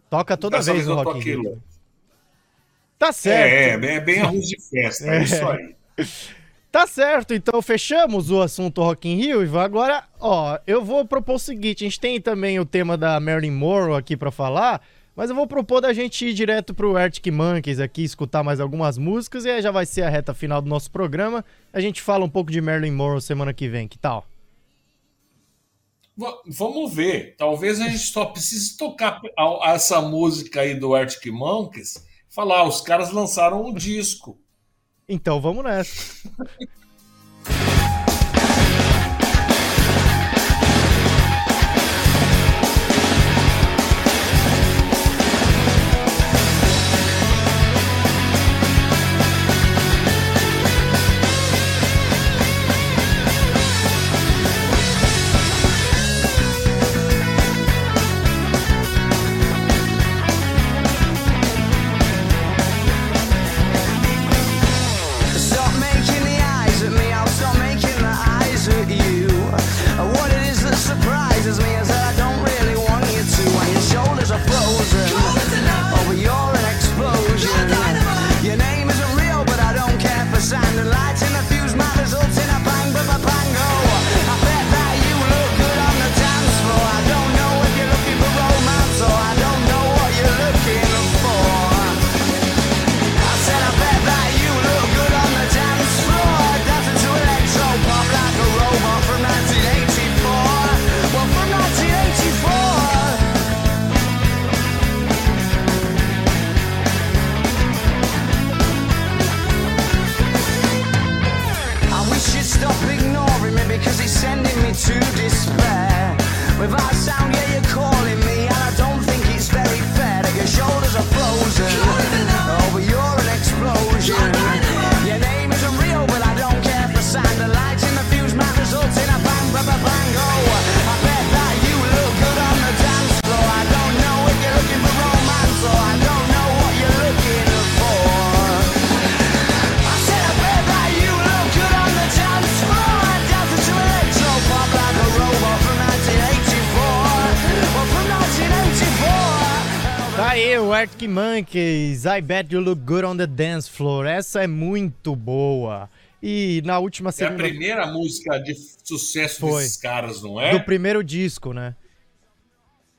toca toda dessa vez vez no eu tô Rock in Rio. Tá É, certo. é, é bem arroz de festa, é É. isso aí. [laughs] Tá certo, então fechamos o assunto Rock in Rio, Ivan. Agora, ó, eu vou propor o seguinte, a gente tem também o tema da Marilyn Monroe aqui pra falar, mas eu vou propor da gente ir direto pro Arctic Monkeys aqui, escutar mais algumas músicas e aí já vai ser a reta final do nosso programa. A gente fala um pouco de Marilyn Monroe semana que vem, que tal? Va- Vamos ver. Talvez a gente só precise tocar essa música aí do Arctic Monkeys. Falar, os caras lançaram um disco. Então vamos nessa. [laughs] Monkeys, I Bet You Look Good on the Dance Floor. Essa é muito boa. E na última É a primeira música de sucesso Foi. desses caras, não é? do primeiro disco, né?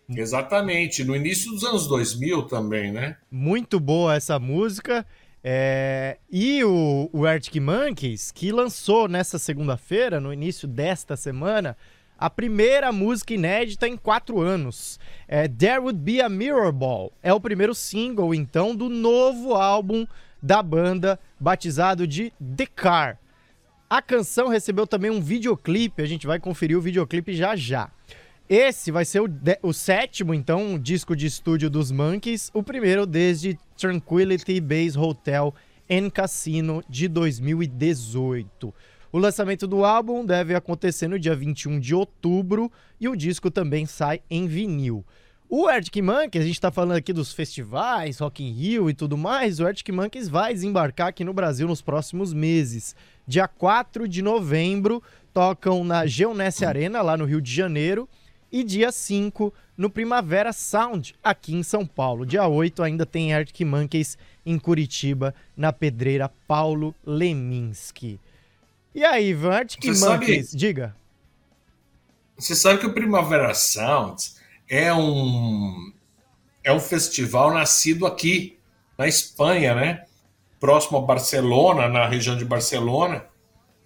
Exatamente. No início dos anos 2000 também, né? Muito boa essa música. É, E o, o Arctic Monkeys, que lançou nessa segunda-feira, no início desta semana, a primeira música inédita em quatro anos. É There Would Be a Mirror Ball. É o primeiro single, então, do novo álbum da banda, batizado de The Car. A canção recebeu também um videoclipe, a gente vai conferir o videoclipe já já. Esse vai ser o, o sétimo, então, disco de estúdio dos Monkeys, o primeiro desde Tranquility Base Hotel and Casino de 2018. O lançamento do álbum deve acontecer no dia 21 de outubro e o disco também sai em vinil. O Arctic Monkeys, a gente tá falando aqui dos festivais, Rock in Rio e tudo mais, o Arctic Monkeys vai desembarcar aqui no Brasil nos próximos meses. Dia 4 de novembro, tocam na Geonesse Arena, lá no Rio de Janeiro, e dia 5 no Primavera Sound, aqui em São Paulo. Dia 8 ainda tem Arctic Monkeys em Curitiba, na pedreira Paulo Leminski. E aí, Você sabe- Monkeys, diga. Você sabe que o Primavera Sound é um é um festival nascido aqui na Espanha, né? Próximo a Barcelona, na região de Barcelona,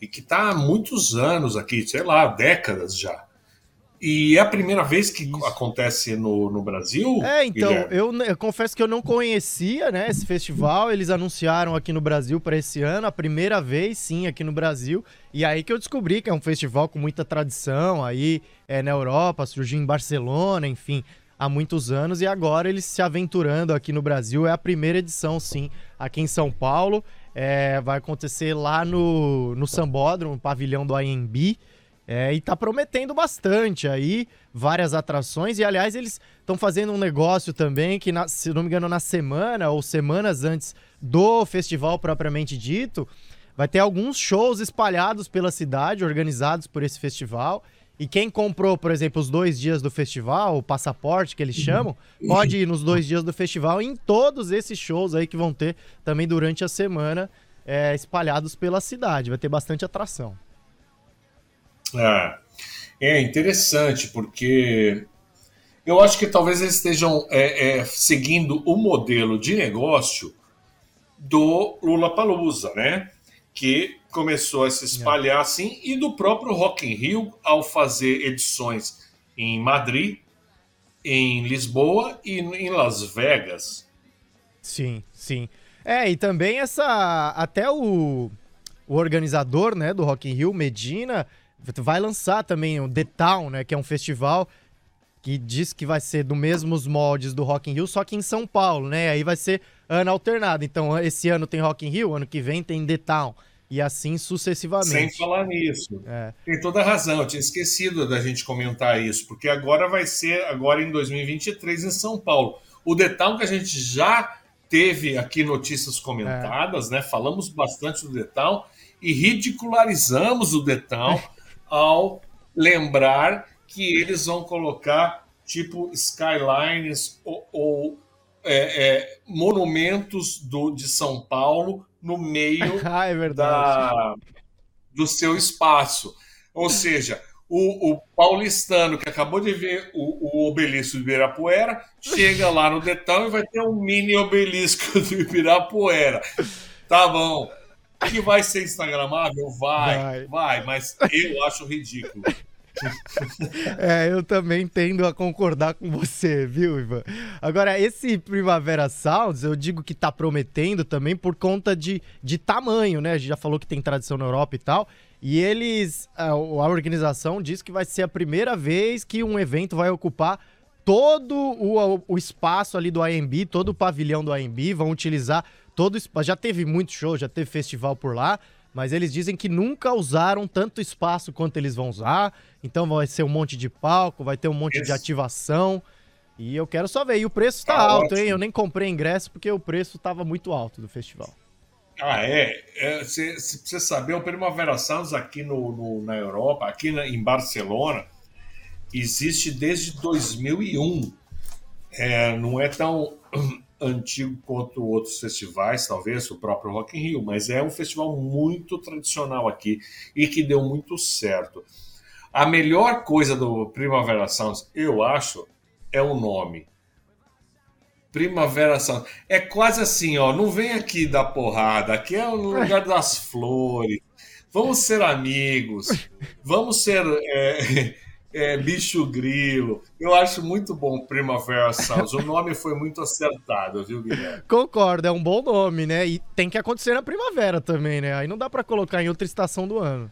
e que está há muitos anos aqui, sei lá, décadas já. E é a primeira vez que acontece no, no Brasil? É, então, eu, eu confesso que eu não conhecia, né, esse festival. Eles anunciaram aqui no Brasil para esse ano, a primeira vez, sim, aqui no Brasil. E aí que eu descobri que é um festival com muita tradição aí é, na Europa, surgiu em Barcelona, enfim, há muitos anos. E agora eles se aventurando aqui no Brasil. É a primeira edição, sim, aqui em São Paulo. É, vai acontecer lá no, no Sambódromo, no pavilhão do AMB. É, e tá prometendo bastante aí, várias atrações. E aliás, eles estão fazendo um negócio também que, na- se não me engano, na semana ou semanas antes do festival propriamente dito, vai ter alguns shows espalhados pela cidade, organizados por esse festival. E quem comprou, por exemplo, os dois dias do festival, o passaporte que eles chamam, pode ir nos dois dias do festival em todos esses shows aí que vão ter também durante a semana, é, espalhados pela cidade. Vai ter bastante atração. Ah, é interessante, porque eu acho que talvez eles estejam é, é, seguindo o modelo de negócio do Lula Palusa, né? Que começou a se espalhar assim, e do próprio Rock in Rio, ao fazer edições em Madrid, em Lisboa e em Las Vegas. Sim, sim. É, e também essa. Até o, o organizador né, do Rock in Rio, Medina, vai lançar também o The Town, né? Que é um festival que diz que vai ser do mesmos moldes do Rock in Rio, só que em São Paulo, né? Aí vai ser ano alternado. Então, esse ano tem Rock in Rio, ano que vem tem The Town. E assim Sem sucessivamente. falar nisso. É. Tem toda razão, eu tinha esquecido da gente comentar isso, porque agora vai ser, agora em 2023, em São Paulo. O detalhe que a gente já teve aqui notícias comentadas, né? Falamos bastante do detalhe e ridicularizamos o detalhe [laughs] ao lembrar que eles vão colocar tipo skylines ou, ou, é, é, monumentos do, de São Paulo no meio [laughs] Ah, é da, do seu espaço. Ou seja, o, o paulistano que acabou de ver o, o obelisco do Ibirapuera chega lá no Detão e vai ter um mini obelisco [laughs] do Ibirapuera. Tá bom. Que vai ser Instagramável? Vai, Vai. vai, mas eu acho ridículo. [laughs] É, eu também tendo a concordar com você, viu, Ivan? Agora, esse Primavera Sounds, eu digo que tá prometendo também por conta de, de tamanho, né? A gente já falou que tem tradição na Europa e tal. E eles, a, a organização diz que vai ser a primeira vez que um evento vai ocupar todo o, o espaço ali do AMB, todo o pavilhão do AMB, vão utilizar todo. Já teve muito show, já teve festival por lá, mas eles dizem que nunca usaram tanto espaço quanto eles vão usar. Então vai ser um monte de palco, vai ter um monte de Isso. ativação. E eu quero só ver. E o preço tá, Tá alto, hein? ótimo. Eu nem comprei ingresso porque o preço tava muito alto do festival. Ah, é. Você precisa saber, o Primavera Sounds aqui no, no- na Europa, aqui na- em Barcelona, existe desde 2001. É, não é tão antigo quanto outros festivais, talvez o próprio Rock in Rio, mas é um festival muito tradicional aqui e que deu muito certo. A melhor coisa do Primavera Sounds, eu acho, é o nome. Primavera Sound. É quase assim, ó. Não vem aqui dar porrada. Aqui é o lugar das flores. Vamos ser amigos. Vamos ser. é, é, bicho grilo. Eu acho muito bom Primavera Sounds. O nome foi muito acertado, viu, Guilherme? [laughs] Concordo, é um bom nome, né? E tem que acontecer na primavera também, né? Aí não dá pra colocar em outra estação do ano.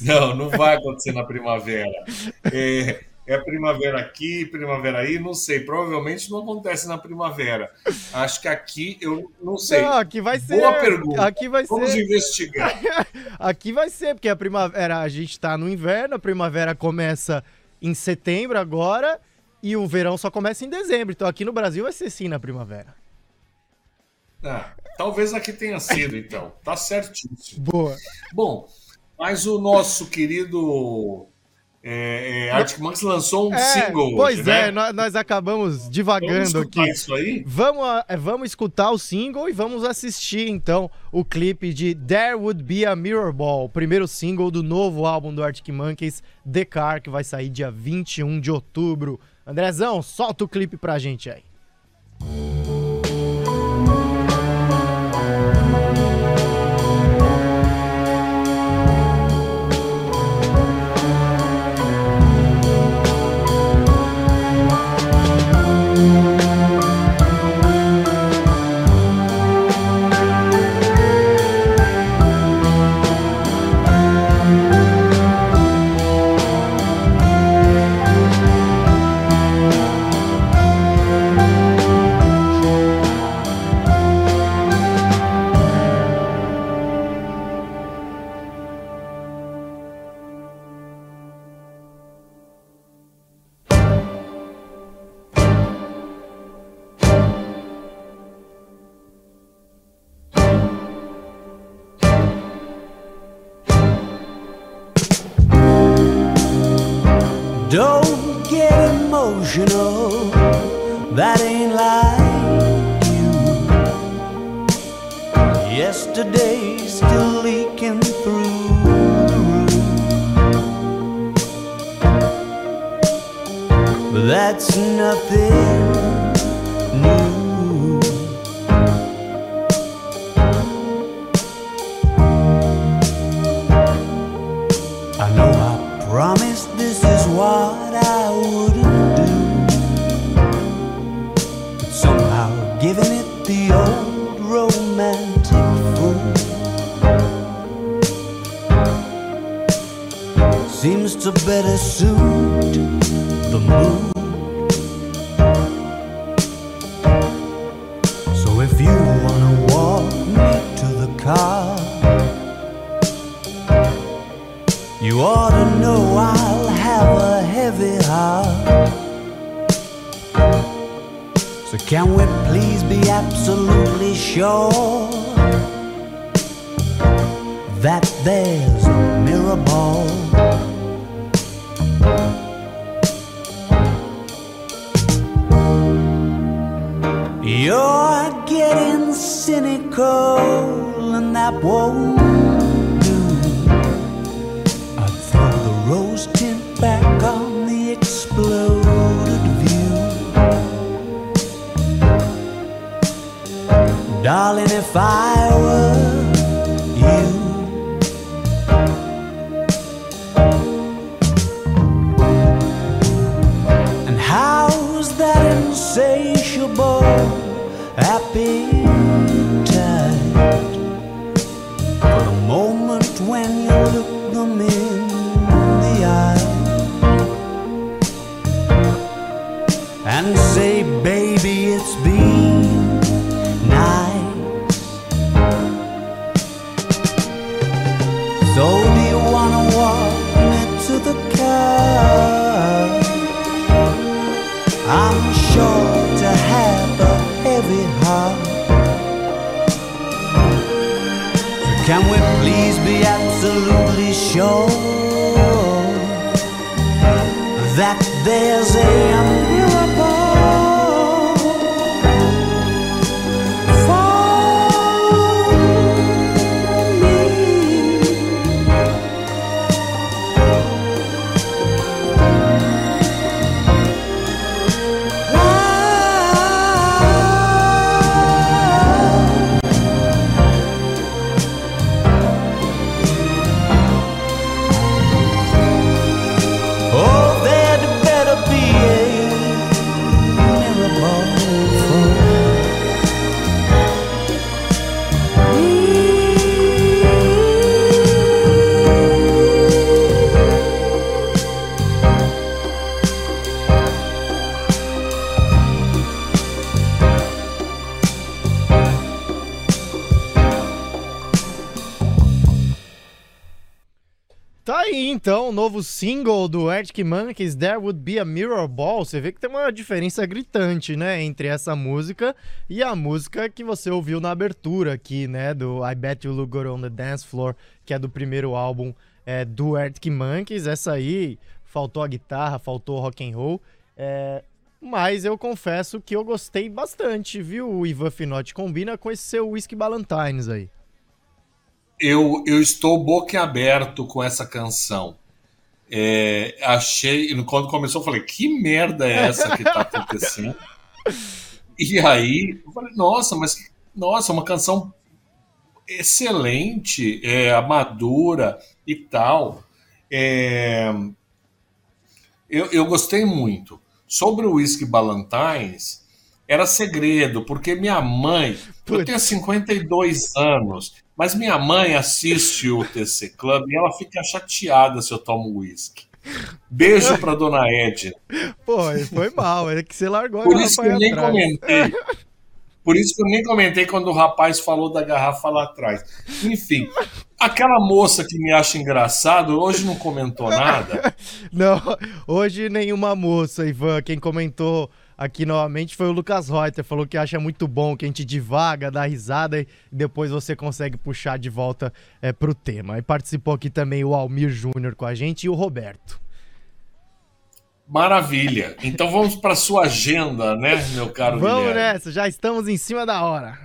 Não, não vai acontecer na primavera. [laughs] É, é primavera aqui, primavera aí, não sei. Provavelmente não acontece na primavera. Acho que aqui eu não sei. Não, aqui vai ser. Boa pergunta. Aqui vai Vamos ser. investigar. [laughs] Aqui vai ser, porque a primavera, a gente tá no inverno, a primavera começa em setembro agora e o verão só começa em dezembro. Então aqui no Brasil vai ser sim na primavera. Ah, talvez aqui tenha sido, então. Tá certíssimo. [laughs] Boa. Bom, mas o nosso querido é, é, Arctic Monkeys lançou um É, single pois hoje, é, né? nós, nós acabamos Vamos divagando escutar aqui. isso aí? Vamos, a- é, vamos escutar o single e vamos assistir então o clipe de There Would Be a Mirror Ball, o primeiro single do novo álbum do Arctic Monkeys, The Car, que vai sair dia 21 de outubro. Andrezão, solta o clipe pra gente aí. Don't giving it the old romantic fool seems to better suit the mood. So if you wanna walk me to the car. You ought to know I'll have a heavy heart. So can we absolutely sure that there's a mirror ball? You're getting cynical, and that won't do. I'd throw the rose tint back on the exploded Darling, if I were you, and how's that insatiable appetite? There's a novo single do Arctic Monkeys, There Would Be a Mirror Ball. Você vê que tem uma diferença gritante, né, entre essa música e a música que você ouviu na abertura aqui, né, do I Bet You Look Good on the Dance Floor, que é do primeiro álbum é, do Arctic Monkeys. Essa aí faltou a guitarra, faltou rock and roll. É, mas eu confesso que eu gostei bastante, viu? O Ivan Finotti combina com esse seu Whisky Ballantines aí. Eu, eu estou boquiaberto com essa canção. É, achei, quando começou, eu falei: que merda é essa que tá acontecendo? e aí, eu falei: nossa, mas nossa, uma canção excelente, é, madura e tal. É, eu, eu gostei muito. Sobre o Whisky Ballantines, era segredo, porque minha mãe, eu tenho 52 anos, mas minha mãe assiste o TC Club e ela fica chateada se eu tomo uísque. Beijo pra dona Ed. Pô, foi mal, é que você largou Por isso que eu nem atrás. comentei. Por isso que eu nem comentei quando o rapaz falou da garrafa lá atrás. Enfim, aquela moça que me acha engraçado, hoje não comentou nada. [laughs] Não, hoje nenhuma moça, Ivan. Quem comentou aqui novamente foi o Lucas Reuter. Falou que acha muito bom que a gente divaga, dá risada e depois você consegue puxar de volta é, pro tema. E participou aqui também o Almir Júnior com a gente e o Roberto. Maravilha. Então vamos para sua agenda, né, meu caro Vamos Guilherme? nessa, já estamos em cima da hora.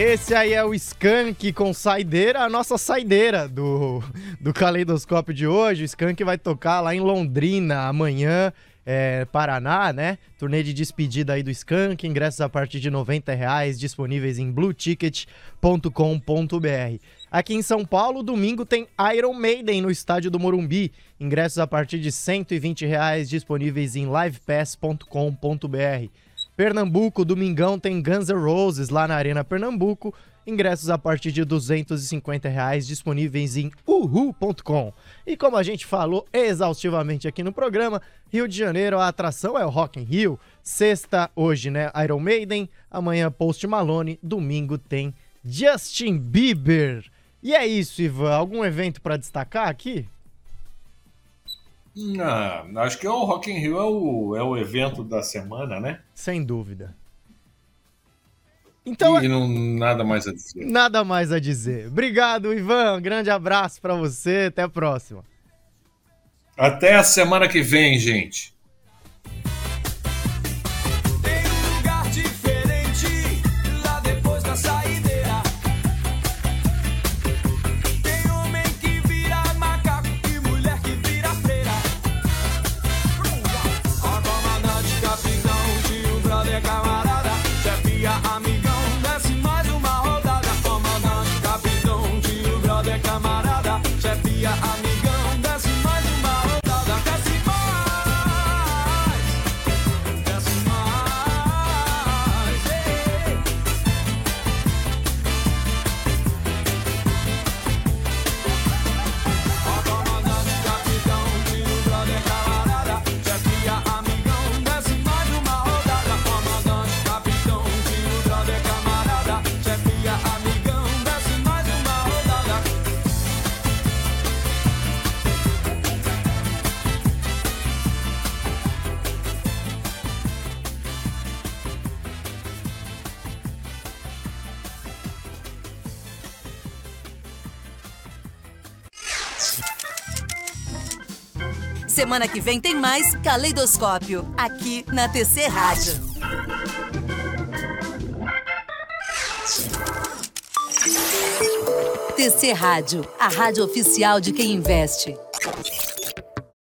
Esse aí é o Skank com saideira, a nossa saideira do, do Caleidoscópio de hoje. O Skank vai tocar lá em Londrina amanhã, é, Paraná, né? Turnê de despedida aí do Skank, ingressos a partir de 90 reais, disponíveis em blueticket.com.br. Aqui em São Paulo, domingo tem Iron Maiden no estádio do Morumbi, ingressos a partir de 120 reais, disponíveis em livepass.com.br. Pernambuco, domingão tem Guns N' Roses lá na Arena Pernambuco. Ingressos a partir de 250 reais, disponíveis em uhu.com. E como a gente falou exaustivamente aqui no programa, Rio de Janeiro, a atração é o Rock in Rio. Sexta, hoje, né, Iron Maiden. Amanhã, Post Malone. Domingo tem Justin Bieber. E é isso, Ivan. Algum evento para destacar aqui? Ah, acho que o Rock in Rio é o, é o evento da semana, né? Sem dúvida. Então, e não, nada mais a dizer. Nada mais a dizer. Obrigado, Ivan. Um grande abraço para você. Até a próxima. Até a semana que vem, gente. Semana que vem tem mais Caleidoscópio, aqui na TC Rádio. TC Rádio, a rádio oficial de quem investe.